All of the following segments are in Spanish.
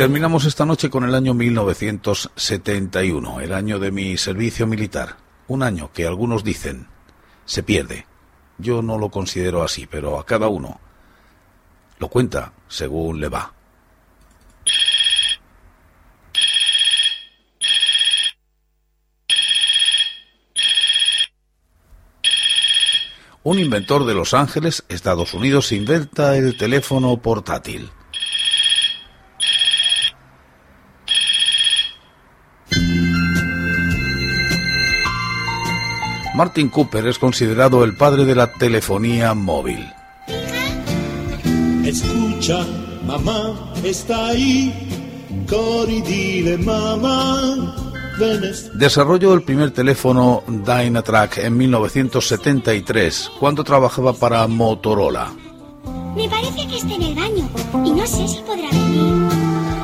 Terminamos esta noche con el año 1971, el año de mi servicio militar. Un año que algunos dicen se pierde. Yo no lo considero así, pero a cada uno lo cuenta según le va. Un inventor de Los Ángeles, Estados Unidos, inventa el teléfono portátil. Martin Cooper es considerado el padre de la telefonía móvil. Escucha, mamá está ahí, dile mamá. Desarrolló el primer teléfono Dynatrack en 1973, cuando trabajaba para Motorola. Me parece que está en el baño y no sé si podrá venir.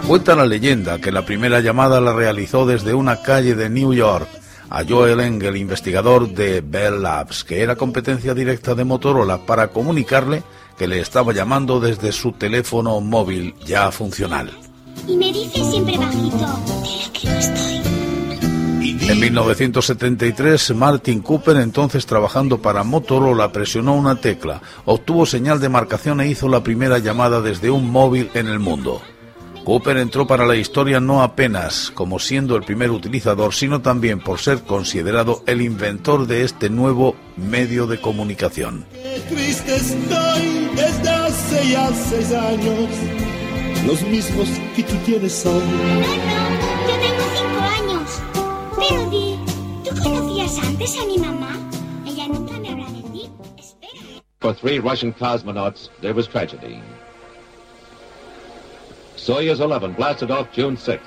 Cuenta la leyenda que la primera llamada la realizó desde una calle de New York a Joel Engel, investigador de Bell Labs, que era competencia directa de Motorola, para comunicarle que le estaba llamando desde su teléfono móvil ya funcional. Y me dice siempre bajito, que no estoy. En 1973, Martin Cooper, entonces trabajando para Motorola, presionó una tecla, obtuvo señal de marcación e hizo la primera llamada desde un móvil en el mundo. Cooper entró para la historia no apenas como siendo el primer utilizador, sino también por ser considerado el inventor de este nuevo medio de comunicación. triste estoy desde hace ya seis años, los mismos que tú tienes hoy. No, no, yo tengo cinco años. Pero di, ¿tú conocías antes a mi mamá? Ella nunca me habla de ti. Espera. For three Russian cosmonauts, there was tragedy. Soyuz 11 blasted off June 6th.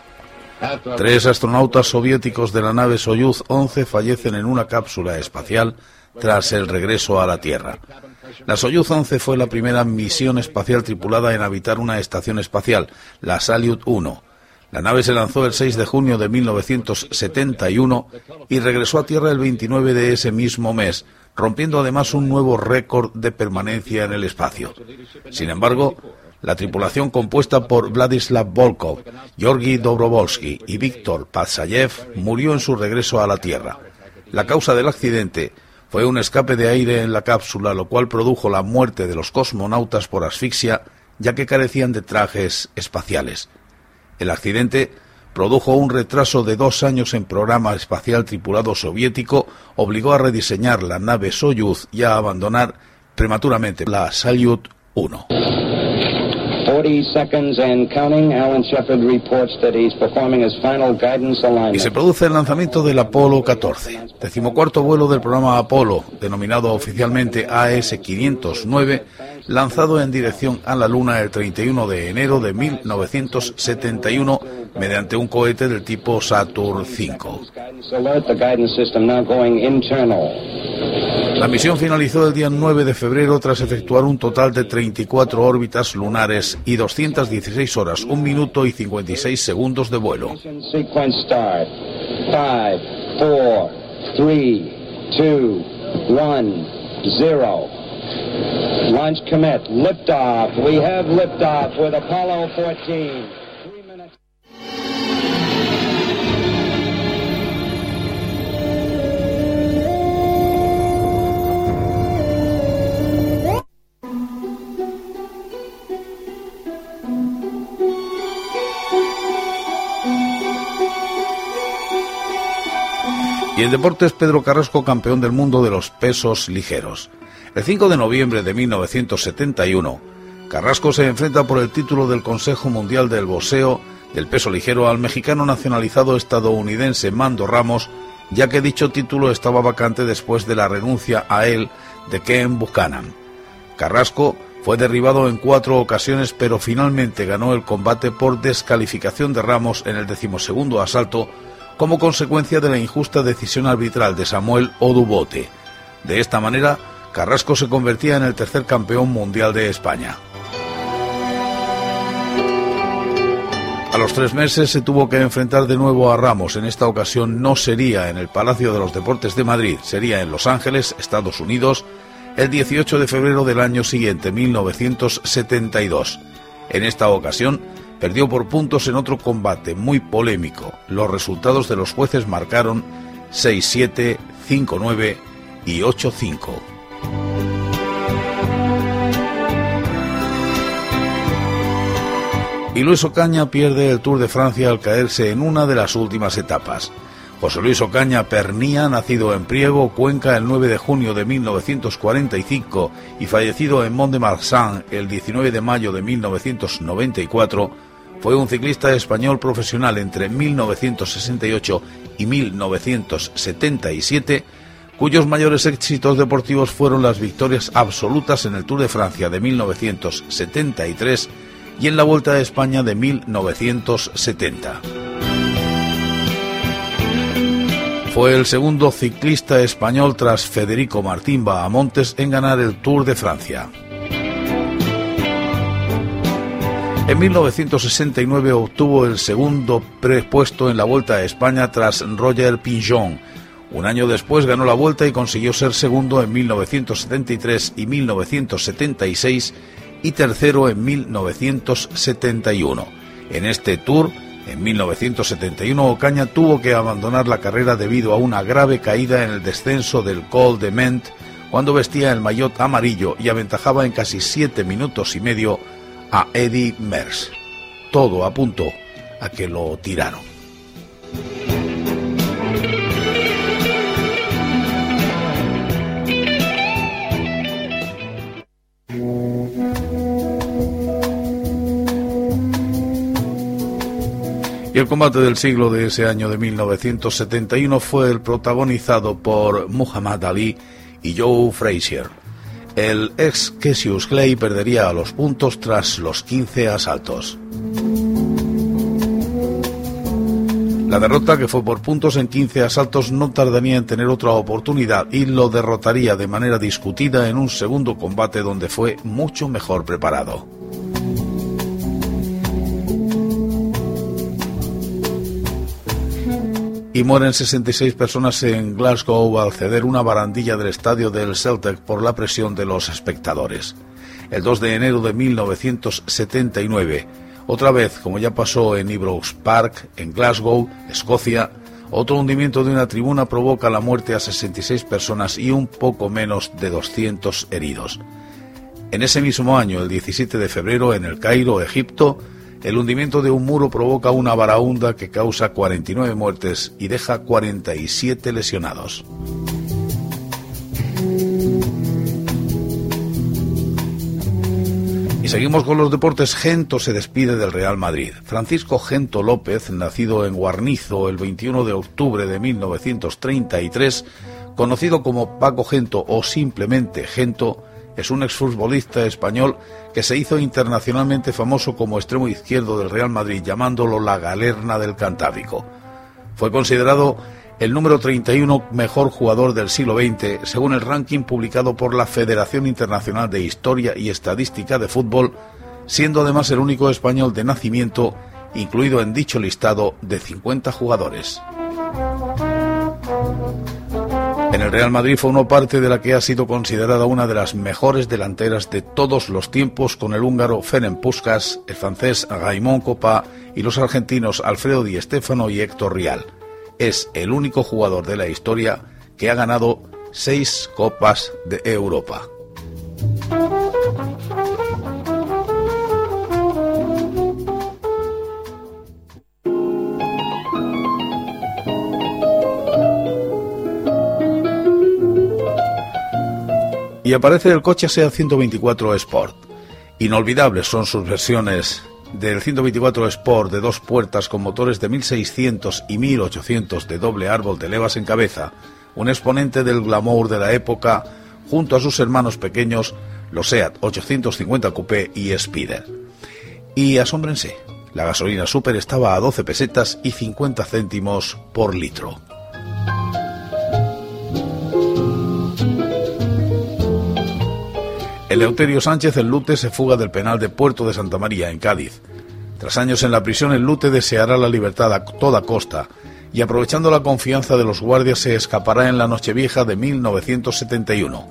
After a Tres astronautas soviéticos de la nave Soyuz 11 fallecen en una cápsula espacial tras el regreso a la Tierra. La Soyuz 11 fue la primera misión espacial tripulada en habitar una estación espacial, la Salyut 1. La nave se lanzó el 6 de junio de 1971 y regresó a Tierra el 29 de ese mismo mes, rompiendo además un nuevo récord de permanencia en el espacio. Sin embargo, la tripulación compuesta por Vladislav Volkov, Georgi Dobrovolsky y Víctor Patsayev murió en su regreso a la Tierra. La causa del accidente fue un escape de aire en la cápsula, lo cual produjo la muerte de los cosmonautas por asfixia, ya que carecían de trajes espaciales. El accidente produjo un retraso de dos años en programa espacial tripulado soviético, obligó a rediseñar la nave Soyuz y a abandonar prematuramente la Salyut 1. 40 seconds and counting. Alan Shepard reports that he's performing his final guidance alignment. Y se produce el lanzamiento del Apolo 14, decimocuarto vuelo del programa Apolo, denominado oficialmente AS-509, lanzado en dirección a la Luna el 31 de enero de 1971 mediante un cohete del tipo Saturn V. La misión finalizó el día 9 de febrero tras efectuar un total de 34 órbitas lunares y 216 horas, 1 minuto y 56 segundos de vuelo. Four, three, two, one, zero. Launch commit. Liftoff. We have liftoff with Apollo 14. Three minutes. Y en deportes, Pedro Carrasco, campeón del mundo de los pesos ligeros. El 5 de noviembre de 1971, Carrasco se enfrenta por el título del Consejo Mundial del Boxeo del peso ligero al mexicano nacionalizado estadounidense Mando Ramos, ya que dicho título estaba vacante después de la renuncia a él de Ken Buchanan. Carrasco fue derribado en cuatro ocasiones, pero finalmente ganó el combate por descalificación de Ramos en el decimosegundo asalto, como consecuencia de la injusta decisión arbitral de Samuel Odubote. De esta manera, Carrasco se convertía en el tercer campeón mundial de España. A los tres meses se tuvo que enfrentar de nuevo a Ramos. En esta ocasión no sería en el Palacio de los Deportes de Madrid, sería en Los Ángeles, Estados Unidos, el 18 de febrero del año siguiente, 1972. En esta ocasión perdió por puntos en otro combate muy polémico. Los resultados de los jueces marcaron 6-7, 5-9 y 8-5. Y Luis Ocaña pierde el Tour de Francia al caerse en una de las últimas etapas. José Luis Ocaña Pernía, nacido en Priego, Cuenca, el 9 de junio de 1945 y fallecido en Mont-de-Marsan el 19 de mayo de 1994, fue un ciclista español profesional entre 1968 y 1977, cuyos mayores éxitos deportivos fueron las victorias absolutas en el Tour de Francia de 1973 y en la Vuelta a España de 1970. Fue el segundo ciclista español tras Federico Martín Bahamontes en ganar el Tour de Francia. En 1969 obtuvo el segundo prepuesto en la Vuelta a España tras Roger Pinjon. Un año después ganó la Vuelta y consiguió ser segundo en 1973 y 1976 y tercero en 1971. En este Tour en 1971 Ocaña tuvo que abandonar la carrera debido a una grave caída en el descenso del Col de Ment cuando vestía el maillot amarillo y aventajaba en casi siete minutos y medio a Eddie Merckx. Todo apuntó a que lo tiraron. El combate del siglo de ese año de 1971 fue el protagonizado por Muhammad Ali y Joe Frazier. El ex Cassius Clay perdería a los puntos tras los 15 asaltos. La derrota, que fue por puntos en 15 asaltos, no tardaría en tener otra oportunidad y lo derrotaría de manera discutida en un segundo combate donde fue mucho mejor preparado. Y mueren 66 personas en Glasgow al ceder una barandilla del estadio del Celtic por la presión de los espectadores. El 2 de enero de 1979, otra vez, como ya pasó en Ibrox Park, en Glasgow, Escocia, otro hundimiento de una tribuna provoca la muerte a 66 personas y un poco menos de 200 heridos. En ese mismo año, el 17 de febrero, en el Cairo, Egipto, el hundimiento de un muro provoca una varaunda que causa 49 muertes y deja 47 lesionados. Y seguimos con los deportes. Gento se despide del Real Madrid. Francisco Gento López, nacido en Guarnizo el 21 de octubre de 1933, conocido como Paco Gento o simplemente Gento, es un exfutbolista español que se hizo internacionalmente famoso como extremo izquierdo del Real Madrid, llamándolo la galerna del Cantábrico. Fue considerado el número 31 mejor jugador del siglo XX, según el ranking publicado por la Federación Internacional de Historia y Estadística de Fútbol, siendo además el único español de nacimiento incluido en dicho listado de 50 jugadores. En el Real Madrid uno parte de la que ha sido considerada una de las mejores delanteras de todos los tiempos con el húngaro Ferenc Puskas, el francés Raymond Copa y los argentinos Alfredo Di Stéfano y Héctor Rial. Es el único jugador de la historia que ha ganado seis Copas de Europa. Y aparece el coche SEAT 124 Sport. Inolvidables son sus versiones del 124 Sport de dos puertas con motores de 1600 y 1800 de doble árbol de levas en cabeza, un exponente del glamour de la época junto a sus hermanos pequeños, los SEAT 850 Coupé y Spider. Y asómbrense, La gasolina super estaba a 12 pesetas y 50 céntimos por litro. Eleuterio Sánchez el Lute se fuga del penal de Puerto de Santa María, en Cádiz. Tras años en la prisión, el Lute deseará la libertad a toda costa y aprovechando la confianza de los guardias se escapará en la Nochevieja de 1971.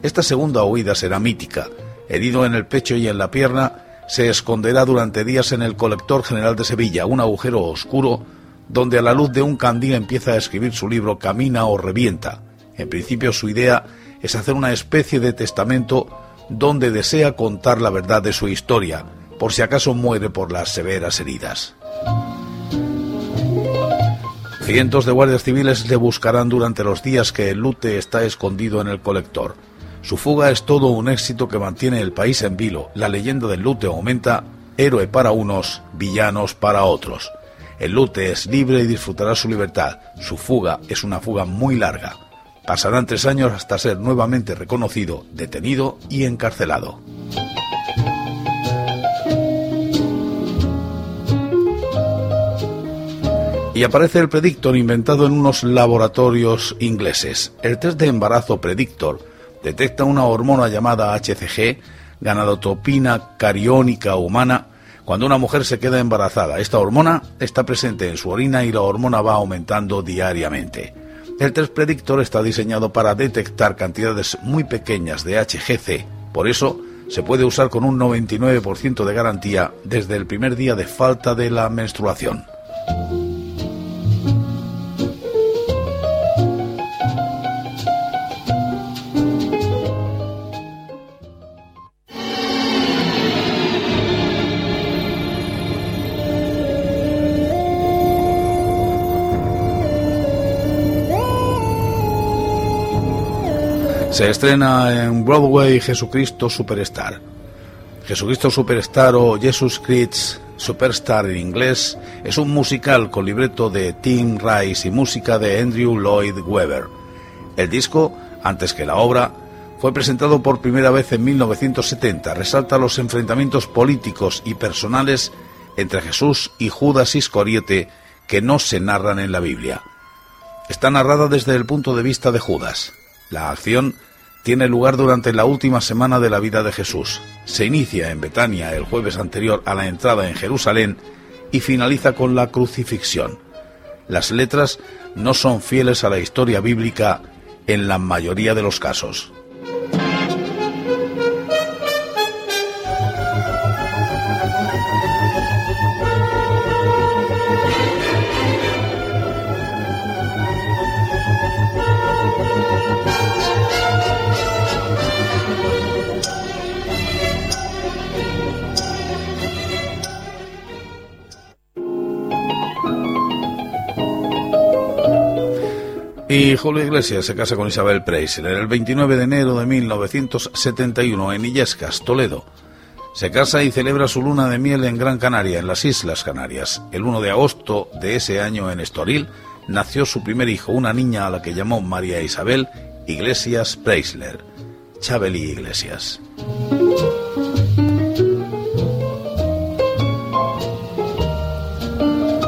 Esta segunda huida será mítica. Herido en el pecho y en la pierna, se esconderá durante días en el Colector General de Sevilla, un agujero oscuro donde a la luz de un candil empieza a escribir su libro Camina o revienta. En principio su idea es hacer una especie de testamento donde desea contar la verdad de su historia, por si acaso muere por las severas heridas. Cientos de guardias civiles le buscarán durante los días que el lute está escondido en el colector. Su fuga es todo un éxito que mantiene el país en vilo. La leyenda del lute aumenta, héroe para unos, villanos para otros. El lute es libre y disfrutará su libertad. Su fuga es una fuga muy larga. Pasarán tres años hasta ser nuevamente reconocido, detenido y encarcelado. Y aparece el Predictor inventado en unos laboratorios ingleses. El test de embarazo Predictor detecta una hormona llamada HCG, ganadotropina cariónica humana, cuando una mujer se queda embarazada. Esta hormona está presente en su orina y la hormona va aumentando diariamente. El test predictor está diseñado para detectar cantidades muy pequeñas de HGC, por eso se puede usar con un 99% de garantía desde el primer día de falta de la menstruación. Se estrena en Broadway Jesucristo Superstar. Jesucristo Superstar o Jesus Christ Superstar en inglés es un musical con libreto de Tim Rice y música de Andrew Lloyd Webber. El disco, antes que la obra, fue presentado por primera vez en 1970. Resalta los enfrentamientos políticos y personales entre Jesús y Judas Iscariote que no se narran en la Biblia. Está narrada desde el punto de vista de Judas. La acción tiene lugar durante la última semana de la vida de Jesús. Se inicia en Betania el jueves anterior a la entrada en Jerusalén y finaliza con la crucifixión. Las letras no son fieles a la historia bíblica en la mayoría de los casos. Y Julio Iglesias se casa con Isabel Preisler el 29 de enero de 1971 en Illescas, Toledo. Se casa y celebra su luna de miel en Gran Canaria, en las Islas Canarias. El 1 de agosto de ese año en Estoril nació su primer hijo, una niña a la que llamó María Isabel Iglesias Preisler, Chabeli Iglesias.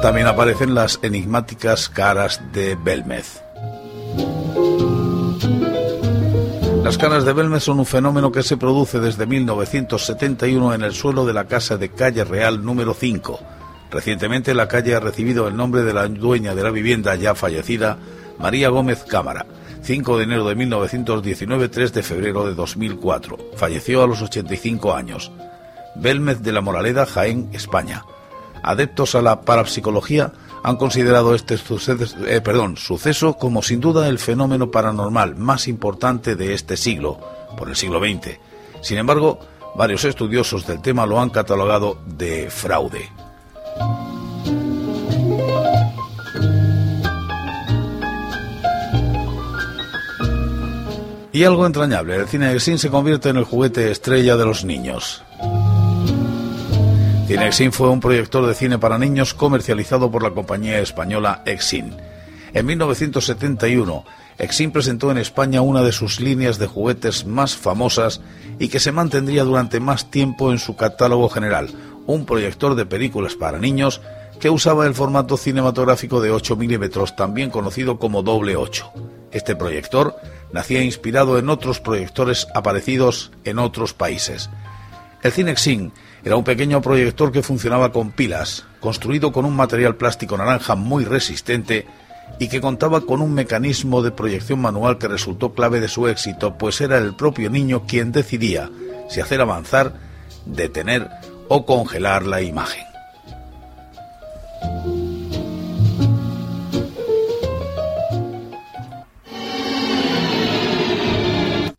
También aparecen las enigmáticas caras de Belmez. Las caras de Belmez son un fenómeno que se produce desde 1971 en el suelo de la casa de Calle Real número 5. Recientemente la calle ha recibido el nombre de la dueña de la vivienda ya fallecida, María Gómez Cámara. 5 de enero de 1919, 3 de febrero de 2004. Falleció a los 85 años. Belmez de la Moraleda, Jaén, España. Adeptos a la parapsicología han considerado este suceso, eh, suceso como sin duda el fenómeno paranormal más importante de este siglo, por el siglo XX. Sin embargo, varios estudiosos del tema lo han catalogado de fraude. Y algo entrañable, el cine de se convierte en el juguete estrella de los niños. Cinexin fue un proyector de cine para niños comercializado por la compañía española Exin. En 1971, Exin presentó en España una de sus líneas de juguetes más famosas y que se mantendría durante más tiempo en su catálogo general, un proyector de películas para niños que usaba el formato cinematográfico de 8 milímetros, también conocido como doble 8. Este proyector nacía inspirado en otros proyectores aparecidos en otros países. El Cinexin era un pequeño proyector que funcionaba con pilas, construido con un material plástico naranja muy resistente y que contaba con un mecanismo de proyección manual que resultó clave de su éxito, pues era el propio niño quien decidía si hacer avanzar, detener o congelar la imagen.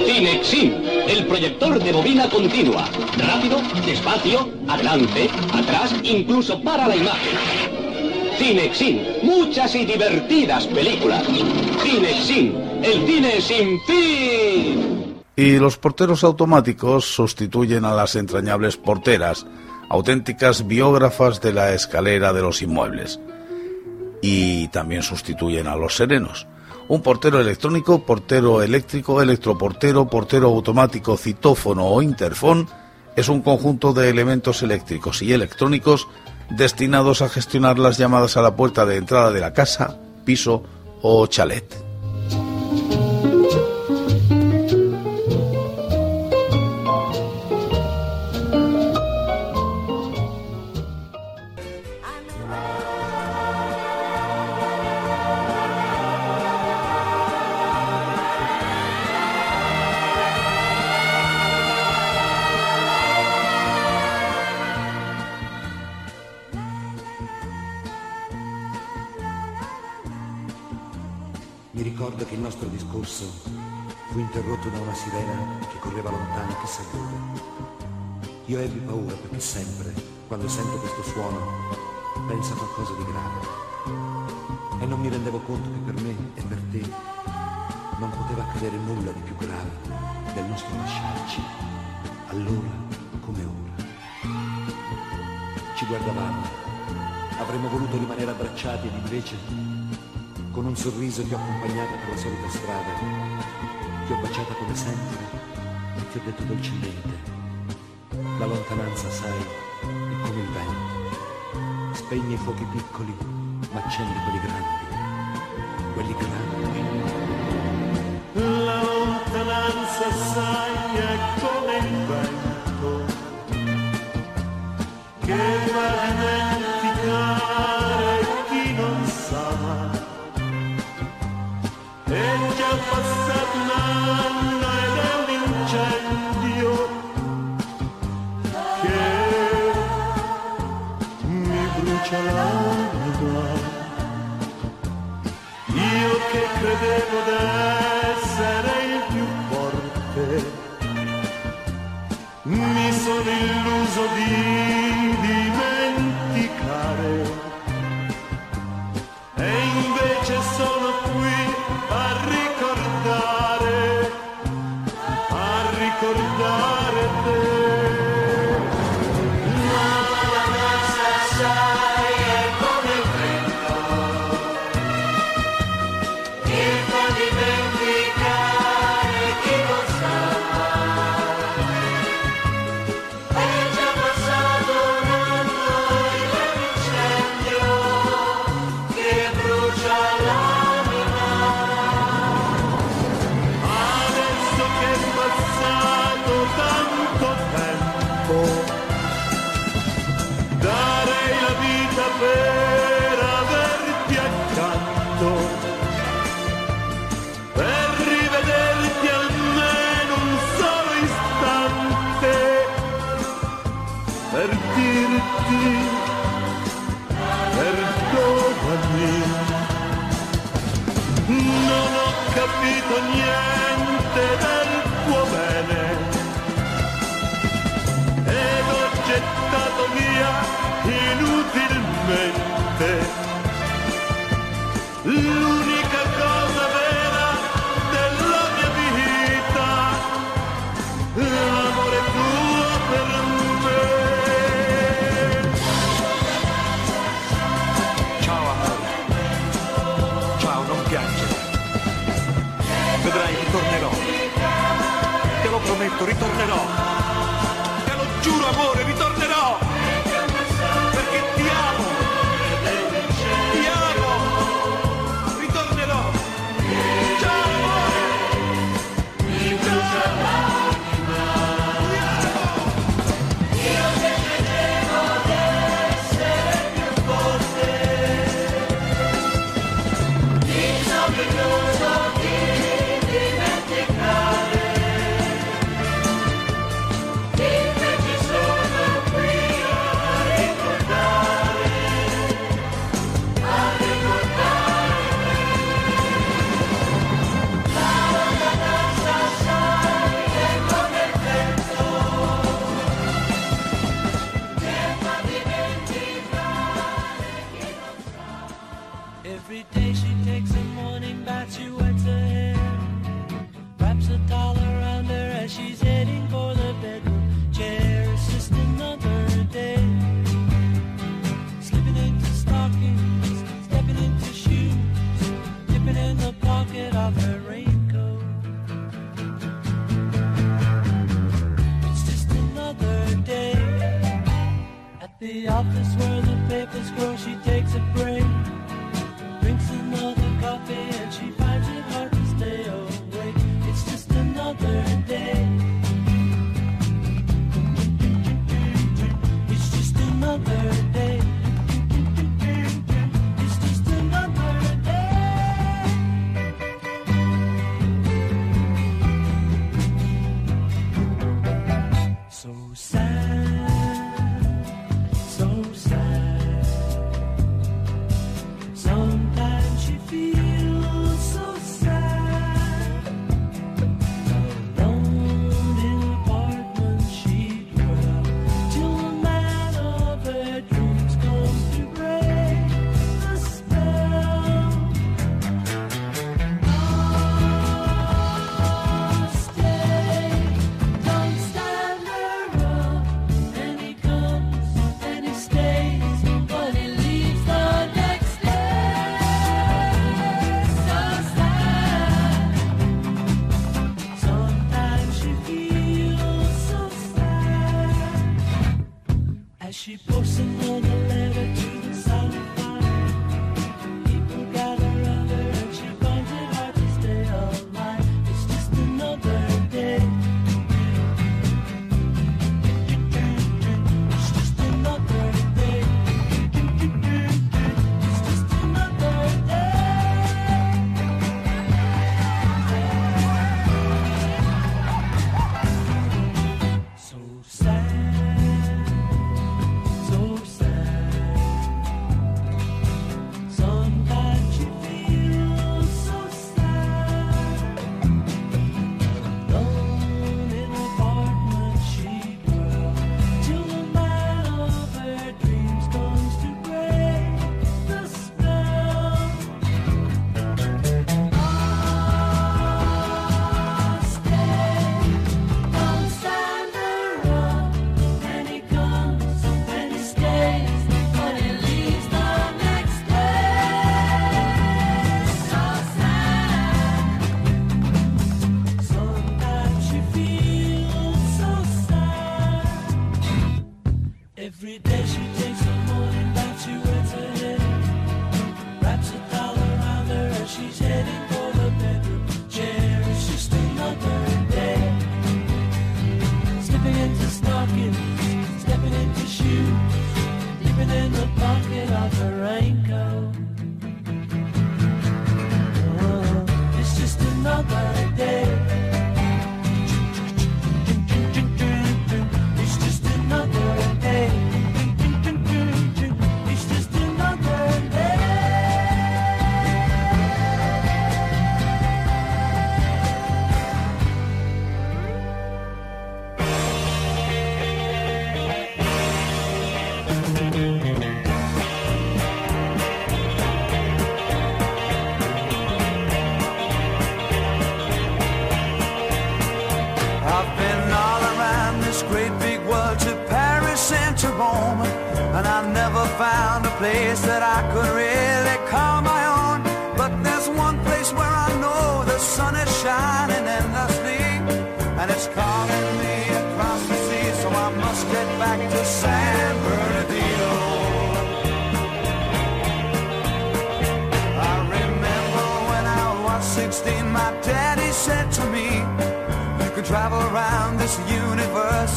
Cinexin, el proyector de bobina continua. Rápido, despacio, adelante, atrás, incluso para la imagen. Cinexin, muchas y divertidas películas. Cinexin, el cine sin fin. Y los porteros automáticos sustituyen a las entrañables porteras, auténticas biógrafas de la escalera de los inmuebles. Y también sustituyen a los serenos. Un portero electrónico, portero eléctrico, electroportero, portero automático, citófono o interfón es un conjunto de elementos eléctricos y electrónicos destinados a gestionar las llamadas a la puerta de entrada de la casa, piso o chalet. Mi ricordo che il nostro discorso fu interrotto da una sirena che correva lontana chissà dove. Io ebbi paura perché sempre, quando sento questo suono, penso a qualcosa di grave. E non mi rendevo conto che per me e per te non poteva accadere nulla di più grave del nostro lasciarci, allora come ora. Ci guardavamo, avremmo voluto rimanere abbracciati ed invece con un sorriso ti ho accompagnata per la solita strada, ti ho baciata come sempre e ti ho detto dolcemente, la lontananza, sai, è come il vento, spegne i fuochi piccoli, ma accende quelli grandi, quelli grandi. La lontananza, sai, è come il vento ritornerò. she posts another a letter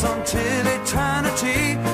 until eternity,